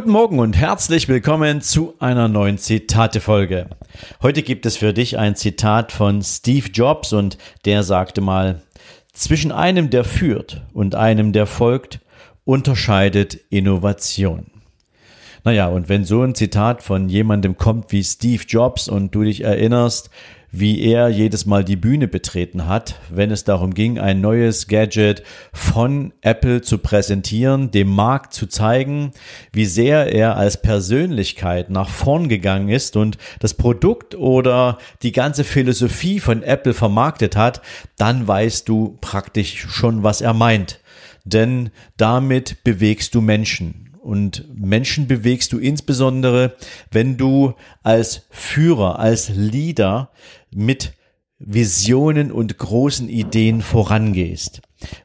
Guten Morgen und herzlich willkommen zu einer neuen Zitate-Folge. Heute gibt es für dich ein Zitat von Steve Jobs und der sagte mal, zwischen einem, der führt und einem, der folgt, unterscheidet Innovation. Naja, und wenn so ein Zitat von jemandem kommt wie Steve Jobs und du dich erinnerst, wie er jedes Mal die Bühne betreten hat, wenn es darum ging, ein neues Gadget von Apple zu präsentieren, dem Markt zu zeigen, wie sehr er als Persönlichkeit nach vorn gegangen ist und das Produkt oder die ganze Philosophie von Apple vermarktet hat, dann weißt du praktisch schon, was er meint. Denn damit bewegst du Menschen. Und Menschen bewegst du insbesondere, wenn du als Führer, als Leader mit Visionen und großen Ideen vorangehst.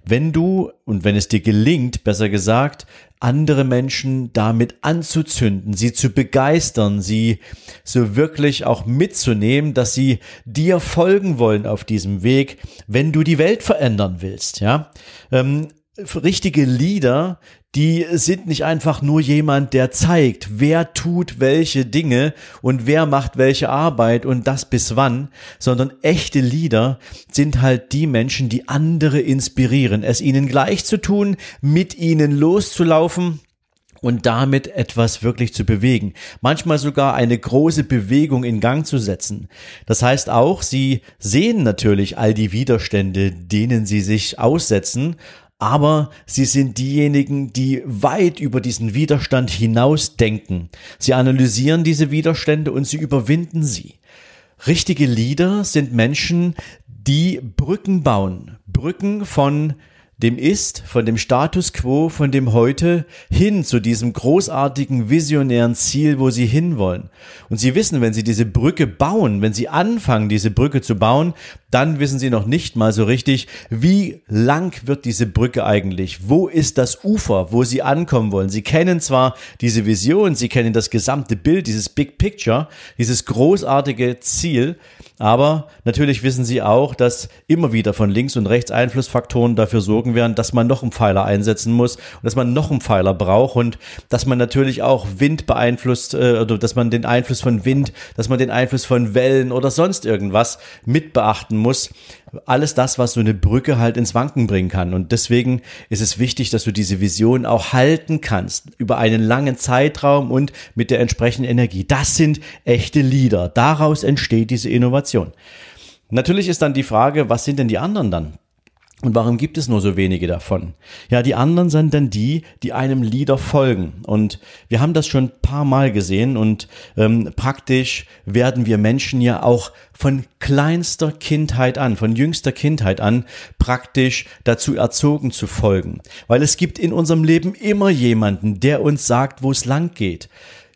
Wenn du, und wenn es dir gelingt, besser gesagt, andere Menschen damit anzuzünden, sie zu begeistern, sie so wirklich auch mitzunehmen, dass sie dir folgen wollen auf diesem Weg, wenn du die Welt verändern willst, ja. Richtige Leader, die sind nicht einfach nur jemand, der zeigt, wer tut welche Dinge und wer macht welche Arbeit und das bis wann, sondern echte Leader sind halt die Menschen, die andere inspirieren, es ihnen gleich zu tun, mit ihnen loszulaufen und damit etwas wirklich zu bewegen. Manchmal sogar eine große Bewegung in Gang zu setzen. Das heißt auch, sie sehen natürlich all die Widerstände, denen sie sich aussetzen, aber sie sind diejenigen, die weit über diesen Widerstand hinaus denken. Sie analysieren diese Widerstände und sie überwinden sie. Richtige Leader sind Menschen, die Brücken bauen. Brücken von dem Ist, von dem Status quo, von dem Heute hin zu diesem großartigen visionären Ziel, wo sie hinwollen. Und sie wissen, wenn sie diese Brücke bauen, wenn sie anfangen, diese Brücke zu bauen, dann wissen sie noch nicht mal so richtig, wie lang wird diese Brücke eigentlich? Wo ist das Ufer, wo sie ankommen wollen? Sie kennen zwar diese Vision, sie kennen das gesamte Bild, dieses Big Picture, dieses großartige Ziel, aber natürlich wissen sie auch, dass immer wieder von links und rechts Einflussfaktoren dafür sorgen werden, dass man noch einen Pfeiler einsetzen muss und dass man noch einen Pfeiler braucht und dass man natürlich auch Wind beeinflusst äh, oder dass man den Einfluss von Wind, dass man den Einfluss von Wellen oder sonst irgendwas mit beachten muss. Alles das, was so eine Brücke halt ins Wanken bringen kann. Und deswegen ist es wichtig, dass du diese Vision auch halten kannst über einen langen Zeitraum und mit der entsprechenden Energie. Das sind echte Leader. Daraus entsteht diese Innovation. Natürlich ist dann die Frage, was sind denn die anderen dann? Und warum gibt es nur so wenige davon? Ja, die anderen sind dann die, die einem Leader folgen. Und wir haben das schon ein paar Mal gesehen und ähm, praktisch werden wir Menschen ja auch von kleinster Kindheit an, von jüngster Kindheit an, praktisch dazu erzogen zu folgen. Weil es gibt in unserem Leben immer jemanden, der uns sagt, wo es lang geht.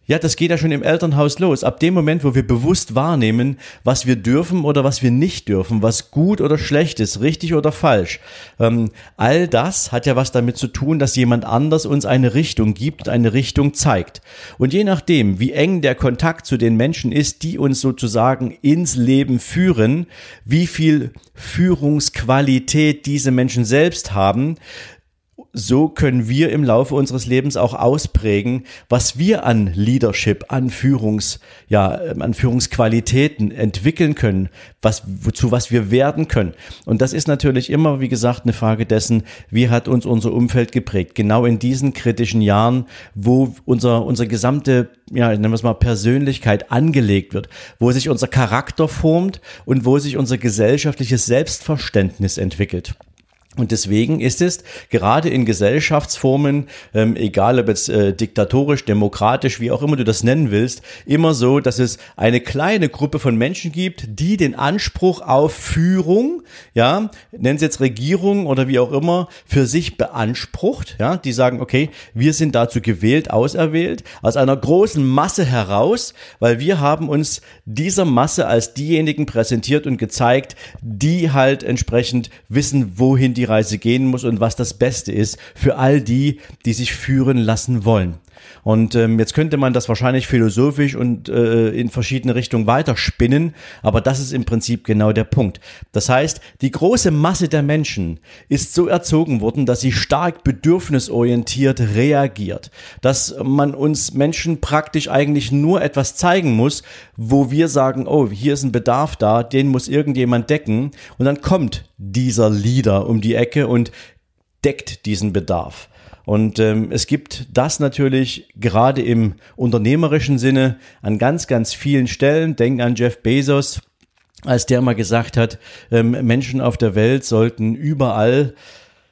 Ja, das geht ja schon im Elternhaus los. Ab dem Moment, wo wir bewusst wahrnehmen, was wir dürfen oder was wir nicht dürfen, was gut oder schlecht ist, richtig oder falsch. Ähm, all das hat ja was damit zu tun, dass jemand anders uns eine Richtung gibt, eine Richtung zeigt. Und je nachdem, wie eng der Kontakt zu den Menschen ist, die uns sozusagen ins Leben führen, wie viel Führungsqualität diese Menschen selbst haben, so können wir im Laufe unseres Lebens auch ausprägen, was wir an Leadership, an Führungs, ja, ähm, an Führungsqualitäten entwickeln können, was, wozu was wir werden können. Und das ist natürlich immer, wie gesagt, eine Frage dessen, wie hat uns unser Umfeld geprägt? Genau in diesen kritischen Jahren, wo unser, unser gesamte, ja, nennen wir es mal Persönlichkeit angelegt wird, wo sich unser Charakter formt und wo sich unser gesellschaftliches Selbstverständnis entwickelt. Und deswegen ist es gerade in Gesellschaftsformen, ähm, egal ob jetzt äh, diktatorisch, demokratisch, wie auch immer du das nennen willst, immer so, dass es eine kleine Gruppe von Menschen gibt, die den Anspruch auf Führung, ja, nennen sie jetzt Regierung oder wie auch immer, für sich beansprucht, ja, die sagen, okay, wir sind dazu gewählt, auserwählt, aus einer großen Masse heraus, weil wir haben uns dieser Masse als diejenigen präsentiert und gezeigt, die halt entsprechend wissen, wohin die Reise gehen muss und was das Beste ist für all die, die sich führen lassen wollen. Und ähm, jetzt könnte man das wahrscheinlich philosophisch und äh, in verschiedene Richtungen weiterspinnen, aber das ist im Prinzip genau der Punkt. Das heißt, die große Masse der Menschen ist so erzogen worden, dass sie stark bedürfnisorientiert reagiert, dass man uns Menschen praktisch eigentlich nur etwas zeigen muss, wo wir sagen, oh, hier ist ein Bedarf da, den muss irgendjemand decken und dann kommt dieser Leader um die Ecke und deckt diesen Bedarf. Und ähm, es gibt das natürlich gerade im unternehmerischen Sinne an ganz, ganz vielen Stellen. Denk an Jeff Bezos, als der mal gesagt hat, ähm, Menschen auf der Welt sollten überall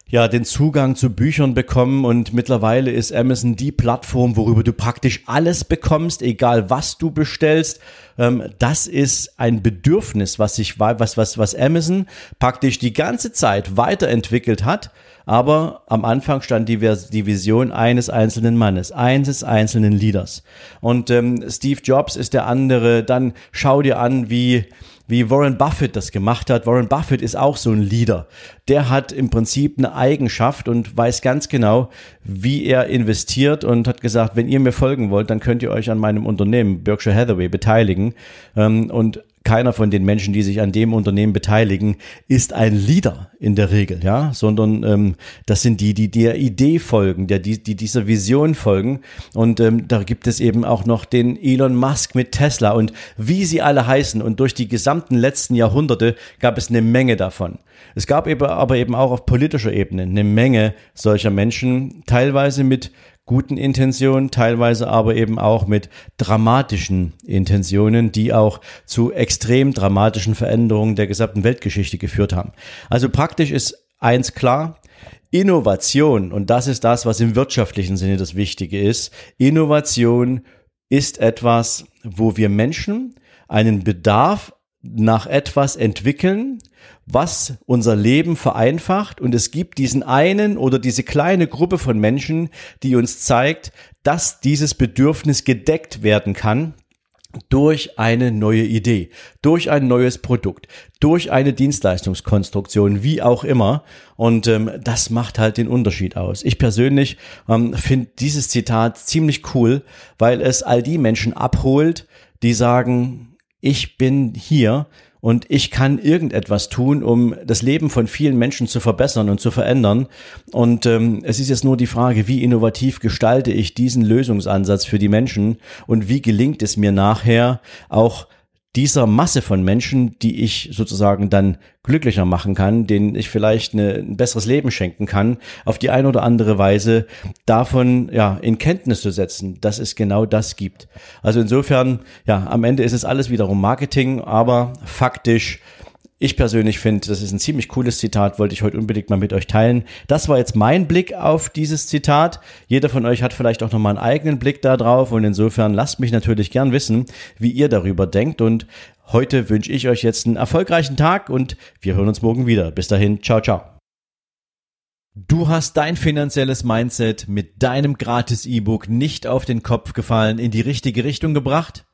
ja den Zugang zu Büchern bekommen und mittlerweile ist Amazon die Plattform, worüber du praktisch alles bekommst, egal was du bestellst. Ähm, das ist ein Bedürfnis, was sich was was was Amazon praktisch die ganze Zeit weiterentwickelt hat. Aber am Anfang stand die, die Vision eines einzelnen Mannes, eines einzelnen Leaders. Und ähm, Steve Jobs ist der andere. Dann schau dir an, wie wie Warren Buffett das gemacht hat. Warren Buffett ist auch so ein Leader. Der hat im Prinzip eine Eigenschaft und weiß ganz genau, wie er investiert und hat gesagt, wenn ihr mir folgen wollt, dann könnt ihr euch an meinem Unternehmen Berkshire Hathaway beteiligen. Ähm, und keiner von den Menschen, die sich an dem Unternehmen beteiligen, ist ein Leader in der Regel, ja, sondern ähm, das sind die, die der Idee folgen, der die, die dieser Vision folgen. Und ähm, da gibt es eben auch noch den Elon Musk mit Tesla und wie sie alle heißen. Und durch die gesamten letzten Jahrhunderte gab es eine Menge davon. Es gab eben aber eben auch auf politischer Ebene eine Menge solcher Menschen, teilweise mit guten Intentionen, teilweise aber eben auch mit dramatischen Intentionen, die auch zu extrem dramatischen Veränderungen der gesamten Weltgeschichte geführt haben. Also praktisch ist eins klar, Innovation, und das ist das, was im wirtschaftlichen Sinne das Wichtige ist, Innovation ist etwas, wo wir Menschen einen Bedarf nach etwas entwickeln, was unser Leben vereinfacht. Und es gibt diesen einen oder diese kleine Gruppe von Menschen, die uns zeigt, dass dieses Bedürfnis gedeckt werden kann durch eine neue Idee, durch ein neues Produkt, durch eine Dienstleistungskonstruktion, wie auch immer. Und ähm, das macht halt den Unterschied aus. Ich persönlich ähm, finde dieses Zitat ziemlich cool, weil es all die Menschen abholt, die sagen, ich bin hier und ich kann irgendetwas tun, um das Leben von vielen Menschen zu verbessern und zu verändern. Und ähm, es ist jetzt nur die Frage, wie innovativ gestalte ich diesen Lösungsansatz für die Menschen und wie gelingt es mir nachher auch dieser Masse von Menschen, die ich sozusagen dann glücklicher machen kann, denen ich vielleicht eine, ein besseres Leben schenken kann, auf die eine oder andere Weise davon ja in Kenntnis zu setzen, dass es genau das gibt. Also insofern, ja, am Ende ist es alles wiederum Marketing, aber faktisch ich persönlich finde, das ist ein ziemlich cooles Zitat, wollte ich heute unbedingt mal mit euch teilen. Das war jetzt mein Blick auf dieses Zitat. Jeder von euch hat vielleicht auch nochmal einen eigenen Blick da drauf und insofern lasst mich natürlich gern wissen, wie ihr darüber denkt und heute wünsche ich euch jetzt einen erfolgreichen Tag und wir hören uns morgen wieder. Bis dahin, ciao, ciao. Du hast dein finanzielles Mindset mit deinem gratis E-Book nicht auf den Kopf gefallen, in die richtige Richtung gebracht?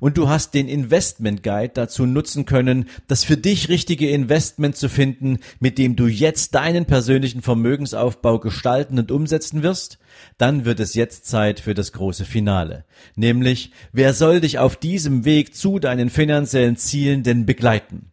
Und du hast den Investment Guide dazu nutzen können, das für dich richtige Investment zu finden, mit dem du jetzt deinen persönlichen Vermögensaufbau gestalten und umsetzen wirst, dann wird es jetzt Zeit für das große Finale. Nämlich, wer soll dich auf diesem Weg zu deinen finanziellen Zielen denn begleiten?